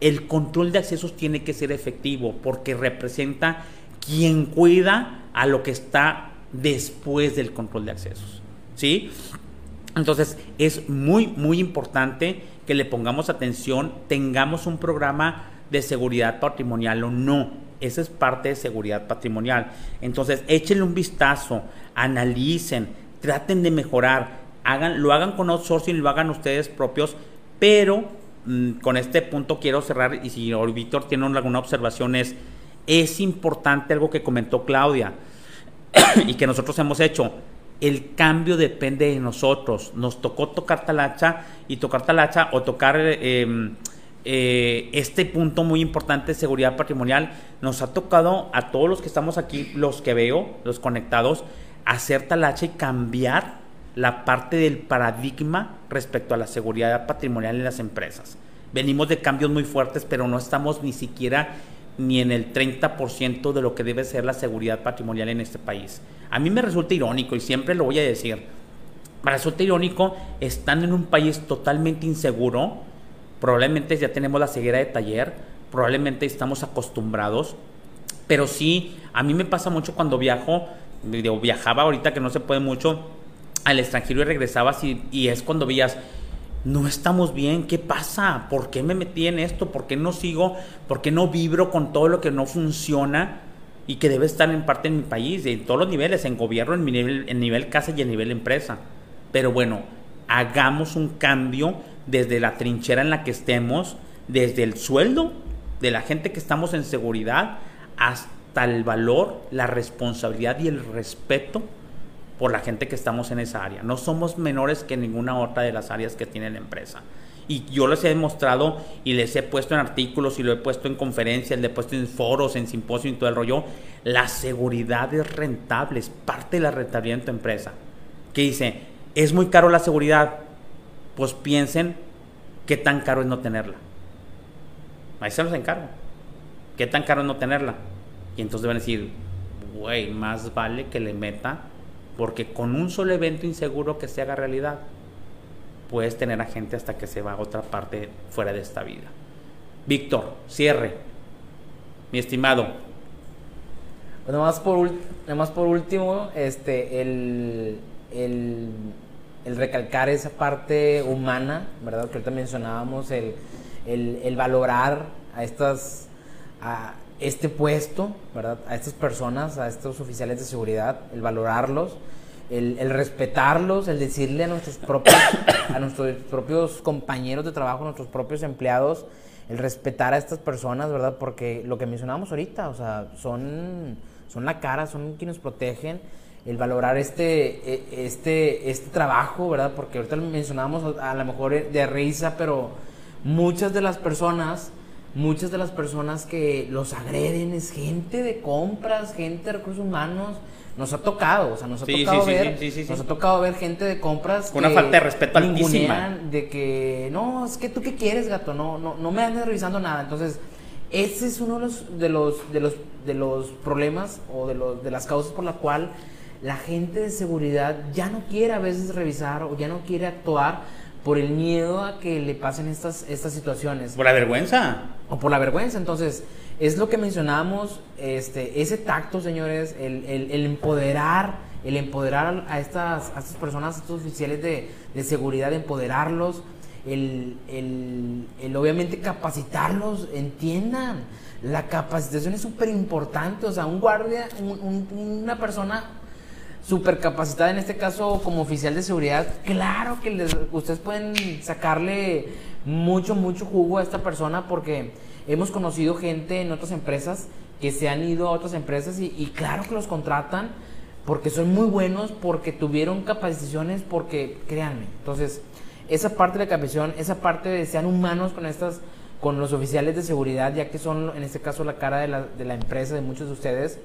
El control de accesos tiene que ser efectivo porque representa quien cuida a lo que está después del control de accesos. ¿Sí? Entonces es muy, muy importante que le pongamos atención, tengamos un programa de seguridad patrimonial o no esa es parte de seguridad patrimonial. Entonces, échenle un vistazo, analicen, traten de mejorar, hagan, lo hagan con outsourcing, lo hagan ustedes propios, pero mm, con este punto quiero cerrar y si Víctor tiene alguna observación es, es importante algo que comentó Claudia y que nosotros hemos hecho. El cambio depende de nosotros. Nos tocó tocar talacha y tocar talacha o tocar... Eh, eh, este punto muy importante de seguridad patrimonial nos ha tocado a todos los que estamos aquí, los que veo, los conectados, hacer talacha y cambiar la parte del paradigma respecto a la seguridad patrimonial en las empresas. Venimos de cambios muy fuertes, pero no estamos ni siquiera ni en el 30% de lo que debe ser la seguridad patrimonial en este país. A mí me resulta irónico y siempre lo voy a decir. Me resulta irónico estando en un país totalmente inseguro, probablemente ya tenemos la ceguera de taller, probablemente estamos acostumbrados, pero sí, a mí me pasa mucho cuando viajo, digo, viajaba ahorita que no se puede mucho al extranjero y regresabas y, y es cuando veías, no estamos bien, ¿qué pasa? ¿Por qué me metí en esto? ¿Por qué no sigo? ¿Por qué no vibro con todo lo que no funciona? Y que debe estar en parte en mi país, en todos los niveles, en gobierno, en, nivel, en nivel casa y en nivel empresa. Pero bueno, hagamos un cambio desde la trinchera en la que estemos, desde el sueldo de la gente que estamos en seguridad, hasta el valor, la responsabilidad y el respeto por la gente que estamos en esa área. No somos menores que ninguna otra de las áreas que tiene la empresa. Y yo les he demostrado y les he puesto en artículos y lo he puesto en conferencias, le he puesto en foros, en simposios y todo el rollo. La seguridad es rentable, es parte de la rentabilidad de tu empresa. Que dice, es muy caro la seguridad pues piensen qué tan caro es no tenerla. Ahí se los encargo. ¿Qué tan caro es no tenerla? Y entonces van a decir, güey, más vale que le meta, porque con un solo evento inseguro que se haga realidad, puedes tener a gente hasta que se va a otra parte fuera de esta vida. Víctor, cierre. Mi estimado. Bueno, más por, por último, este, el, el, el, recalcar esa parte humana, ¿verdad? Que ahorita mencionábamos, el, el, valorar a estas, a este puesto, ¿verdad? A estas personas, a estos oficiales de seguridad, el valorarlos, el, respetarlos, el decirle a nuestros propios, a nuestros propios compañeros de trabajo, a nuestros propios empleados, el respetar a estas personas, ¿verdad? Porque lo que mencionábamos ahorita, o sea, son, son la cara, son quienes protegen, el valorar este, e, este, este trabajo, ¿verdad? Porque ahorita mencionábamos a lo mejor de risa, pero muchas de las personas muchas de las personas que los agreden es gente de compras, gente de recursos humanos, nos ha tocado, o sea, nos ha tocado ver, nos ha tocado ver gente de compras con una falta de respeto altísima, de que no, es que tú qué quieres, gato, no, no, no me andes revisando nada, entonces ese es uno de los de los de los de los problemas o de los de las causas por la cual la gente de seguridad ya no quiere a veces revisar o ya no quiere actuar por el miedo a que le pasen estas estas situaciones. Por la vergüenza. O por la vergüenza, entonces es lo que mencionamos, este, ese tacto, señores, el, el, empoderar, el empoderar a estas, a estas personas, a estos oficiales de, de seguridad, empoderarlos, el, el, obviamente capacitarlos, entiendan, la capacitación es súper importante, o sea, un guardia, una persona súper capacitada, en este caso como oficial de seguridad, claro que les, ustedes pueden sacarle mucho, mucho jugo a esta persona porque Hemos conocido gente en otras empresas que se han ido a otras empresas y, claro que los contratan porque son muy buenos, porque tuvieron capacitaciones, porque créanme. Entonces, esa parte de la capacitación, esa parte de sean humanos con estas con los oficiales de seguridad, ya que son en este caso la cara de la, de la empresa de muchos de ustedes.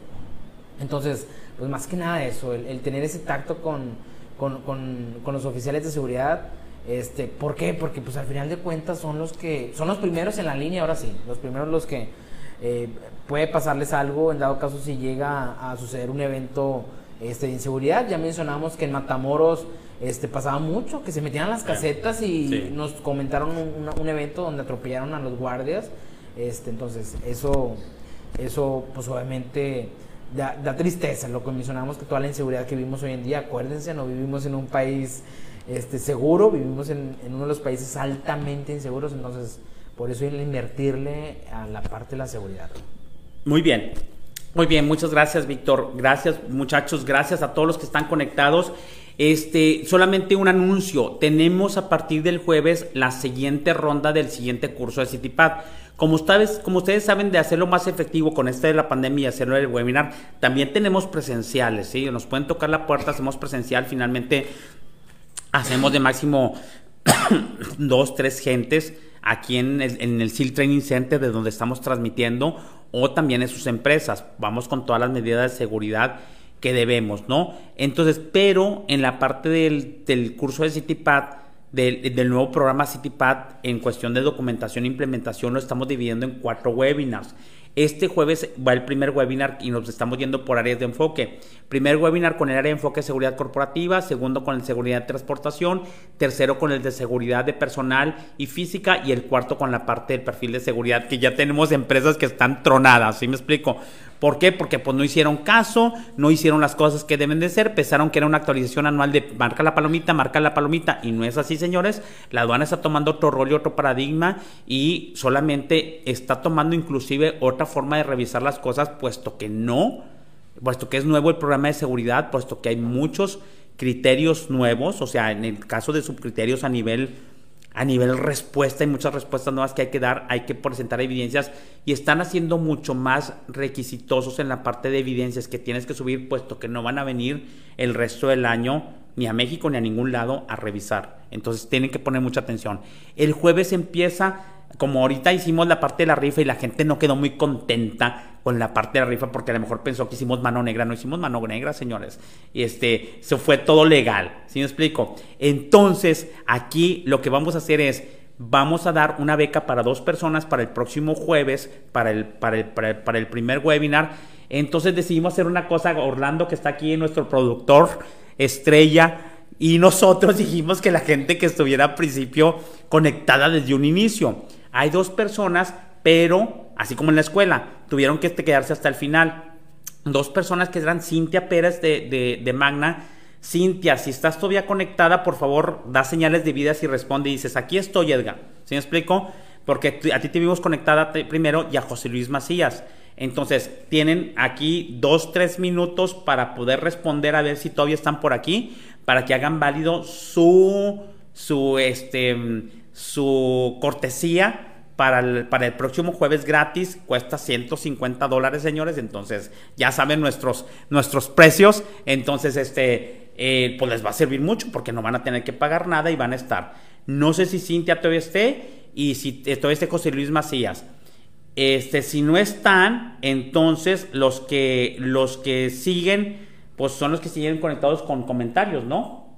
Entonces, pues más que nada eso, el, tener ese tacto con, con, con, con los oficiales de seguridad este, ¿Por qué? Porque pues al final de cuentas son los que, son los primeros en la línea, ahora sí, los primeros los que eh, puede pasarles algo, en dado caso si llega a, suceder un evento este, de inseguridad. Ya mencionamos que en Matamoros este, pasaba mucho, que se metían las casetas y nos comentaron un, evento donde atropellaron a los guardias. Este, entonces, eso, eso pues obviamente da, da tristeza, lo que mencionamos que toda la inseguridad que vivimos hoy en día, acuérdense, no vivimos en un país este, seguro, vivimos en, uno de los países altamente inseguros, entonces por eso hay invertirle a la parte de la seguridad. Muy bien, muy bien, muchas gracias Víctor, gracias muchachos, gracias a todos los que están conectados. Este, solamente un anuncio, tenemos a partir del jueves la siguiente ronda del siguiente curso de CityPad. Como ustedes, como ustedes saben, de hacerlo más efectivo con este de la pandemia hacerlo el webinar, también tenemos presenciales, ¿sí? Nos pueden tocar la puerta, hacemos presencial, finalmente hacemos de máximo dos, tres gentes aquí en el, en el SEAL Training Center de donde estamos transmitiendo o también en sus empresas. Vamos con todas las medidas de seguridad que debemos, ¿no? Entonces, pero en la parte del, del curso de CityPad, del, nuevo programa CityPad, en cuestión de documentación e implementación, lo estamos dividiendo en cuatro webinars. Este jueves va el primer webinar y nos estamos yendo por áreas de enfoque. Primer webinar con el área de enfoque de seguridad corporativa, segundo con el seguridad de transportación, tercero con el de seguridad de personal y física y el cuarto con la parte del perfil de seguridad que ya tenemos empresas que están tronadas, ¿sí me explico? ¿Por qué? Porque pues no hicieron caso, no hicieron las cosas que deben de ser, pensaron que era una actualización anual de marca la palomita, marca la palomita y no es así, señores. La aduana está tomando otro rol y otro paradigma y solamente está tomando inclusive otra forma de revisar las cosas, puesto que no, puesto que es nuevo el programa de seguridad, puesto que hay muchos criterios nuevos, o sea, en el caso de subcriterios a nivel a nivel respuesta, hay muchas respuestas nuevas que hay que dar, hay que presentar evidencias y están haciendo mucho más requisitosos en la parte de evidencias que tienes que subir, puesto que no van a venir el resto del año ni a México ni a ningún lado a revisar. Entonces tienen que poner mucha atención. El jueves empieza como ahorita hicimos la parte de la rifa y la gente no quedó muy contenta con la parte de la rifa porque a lo mejor pensó que hicimos mano negra, no hicimos mano negra, señores. Y este, se fue todo legal, ¿sí me explico? Entonces, aquí lo que vamos a hacer es vamos a dar una beca para dos personas para el próximo jueves, para el, para el, para el, primer webinar. Entonces decidimos hacer una cosa, Orlando que está aquí, nuestro productor estrella, y nosotros dijimos que la gente que estuviera al principio conectada desde un inicio. Hay dos personas, pero así como en la escuela, tuvieron que quedarse hasta el final. Dos personas que eran Cintia Pérez de, de, Magna. Cintia, si estás todavía conectada, por favor, da señales de vida y responde y dices, aquí estoy, Edgar. ¿Sí me explico? Porque a ti te vimos conectada primero y a José Luis Macías. Entonces, tienen aquí dos, tres minutos para poder responder a ver si todavía están por aquí, para que hagan válido su, su, este, su cortesía para el, para el próximo jueves gratis. Cuesta 150 dólares, señores. Entonces, ya saben nuestros, nuestros precios. Entonces, este, eh, pues les va a servir mucho porque no van a tener que pagar nada y van a estar. No sé si Cintia todavía esté y si todavía esté José Luis Macías. Este, si no están, entonces los que, los que siguen, pues son los que siguen conectados con comentarios, ¿no?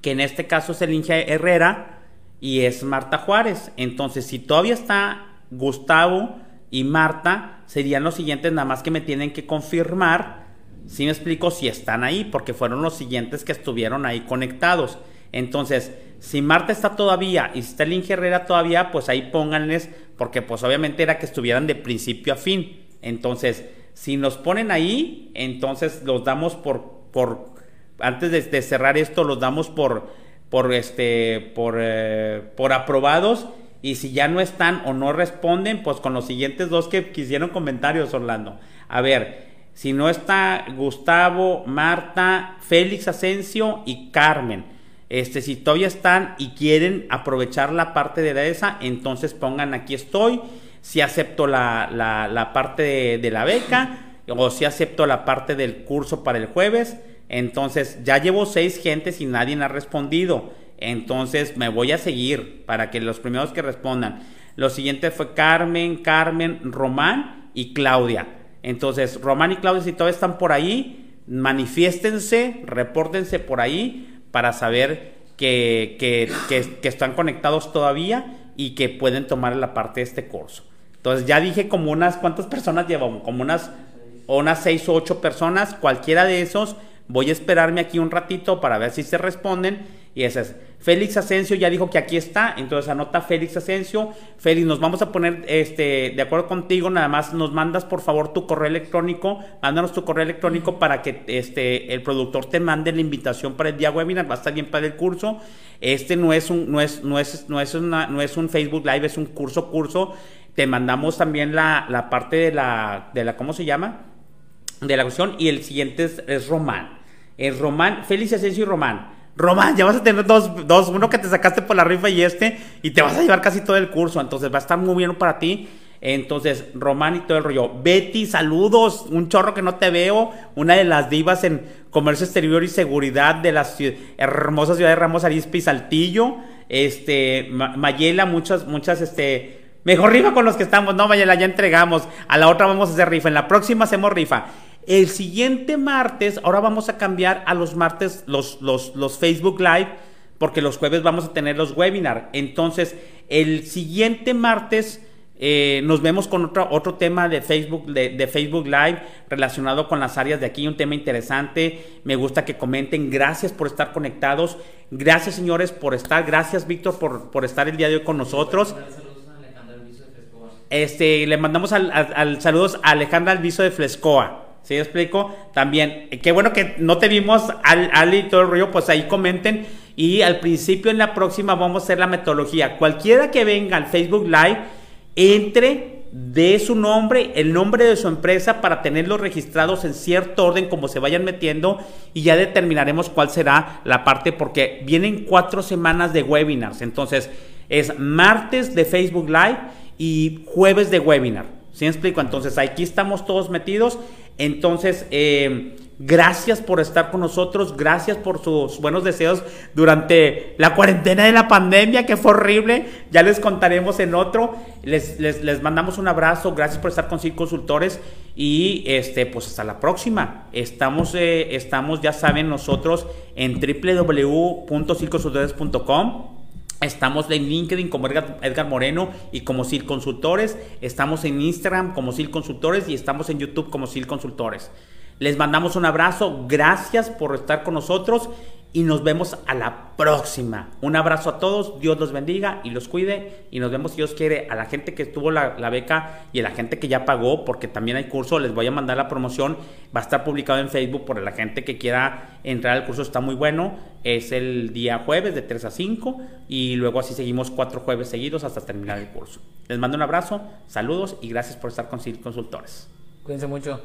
Que en este caso es el Inge Herrera y es Marta Juárez. Entonces, si todavía está Gustavo y Marta, serían los siguientes, nada más que me tienen que confirmar, si me explico, si están ahí, porque fueron los siguientes que estuvieron ahí conectados. Entonces, si Marta está todavía y el Herrera todavía, pues ahí pónganles, porque pues obviamente era que estuvieran de principio a fin. Entonces, si nos ponen ahí, entonces los damos por, por antes de, cerrar esto, los damos por, por, este, por, eh, por aprobados. Y si ya no están o no responden, pues con los siguientes dos que quisieron comentarios, Orlando. A ver, si no está Gustavo, Marta, Félix Asensio y Carmen. Este, si todavía están y quieren aprovechar la parte de esa, entonces pongan aquí estoy. Si acepto la, parte de, la beca o si acepto la parte del curso para el jueves. Entonces ya llevo seis gentes y nadie ha respondido. Entonces me voy a seguir para que los primeros que respondan. Lo siguiente fue Carmen, Carmen, Román y Claudia. Entonces, Román y Claudia, si todavía están por ahí, manifiéstense, repórtense por ahí para saber que, que, están conectados todavía y que pueden tomar la parte de este curso. Entonces ya dije como unas, ¿cuántas personas llevamos? Como unas, unas seis o ocho personas, cualquiera de esos, voy a esperarme aquí un ratito para ver si se responden y es. Félix Asensio ya dijo que aquí está, entonces anota Félix Asensio. Félix, nos vamos a poner este, de acuerdo contigo, nada más nos mandas por favor tu correo electrónico, mándanos tu correo electrónico para que este, el productor te mande la invitación para el día webinar, va a estar bien para el curso. Este no es un, no es, no es, no es, una, no es un Facebook Live, es un curso, curso. Te mandamos también la, la parte de la, de la, ¿cómo se llama? De la cuestión. Y el siguiente es, es Román. Es Román, Félix Asensio y Román. Román, ya vas a tener dos, dos, uno que te sacaste por la rifa y este, y te vas a llevar casi todo el curso, entonces va a estar muy bien para ti. Entonces, Román y todo el rollo. Betty, saludos, un chorro que no te veo, una de las divas en comercio exterior y seguridad de la hermosa ciudad de Ramos Arizpe y Saltillo. Este, Mayela, muchas, muchas, este, mejor rifa con los que estamos. No, Mayela, ya entregamos. A la otra vamos a hacer rifa. En la próxima hacemos rifa. El siguiente martes, ahora vamos a cambiar a los martes los, los, Facebook Live, porque los jueves vamos a tener los webinars. Entonces, el siguiente martes eh, nos vemos con otro, otro tema de Facebook, de, Facebook Live relacionado con las áreas de aquí, un tema interesante. Me gusta que comenten. Gracias por estar conectados. Gracias, señores, por estar. Gracias, Víctor, por, por estar el día de hoy con nosotros. Este, le mandamos al, saludos a Alejandra Alviso de Flescoa. ¿Sí explico? También, eh, qué bueno que no te vimos al, al y todo el rollo, pues ahí comenten. Y al principio, en la próxima, vamos a hacer la metodología. Cualquiera que venga al Facebook Live, entre de su nombre, el nombre de su empresa para tenerlos registrados en cierto orden como se vayan metiendo y ya determinaremos cuál será la parte porque vienen cuatro semanas de webinars. Entonces es martes de Facebook Live y jueves de webinar. ¿Sí me explico? Entonces aquí estamos todos metidos entonces, eh, gracias por estar con nosotros, gracias por sus buenos deseos durante la cuarentena de la pandemia, que fue horrible. Ya les contaremos en otro. Les, les, mandamos un abrazo, gracias por estar con Cid Consultores y este, pues hasta la próxima. Estamos, eh, estamos ya saben, nosotros en www.circonsultores.com Estamos en LinkedIn como Edgar, Moreno y como SIL Consultores. Estamos en Instagram como SIL Consultores y estamos en YouTube como SIL Consultores. Les mandamos un abrazo. Gracias por estar con nosotros y nos vemos a la próxima. Un abrazo a todos, Dios los bendiga y los cuide y nos vemos si Dios quiere a la gente que tuvo la, beca y a la gente que ya pagó porque también hay curso, les voy a mandar la promoción, va a estar publicado en Facebook por la gente que quiera entrar al curso, está muy bueno, es el día jueves de 3 a 5 y luego así seguimos cuatro jueves seguidos hasta terminar el curso. Les mando un abrazo, saludos y gracias por estar con Consultores. Cuídense mucho.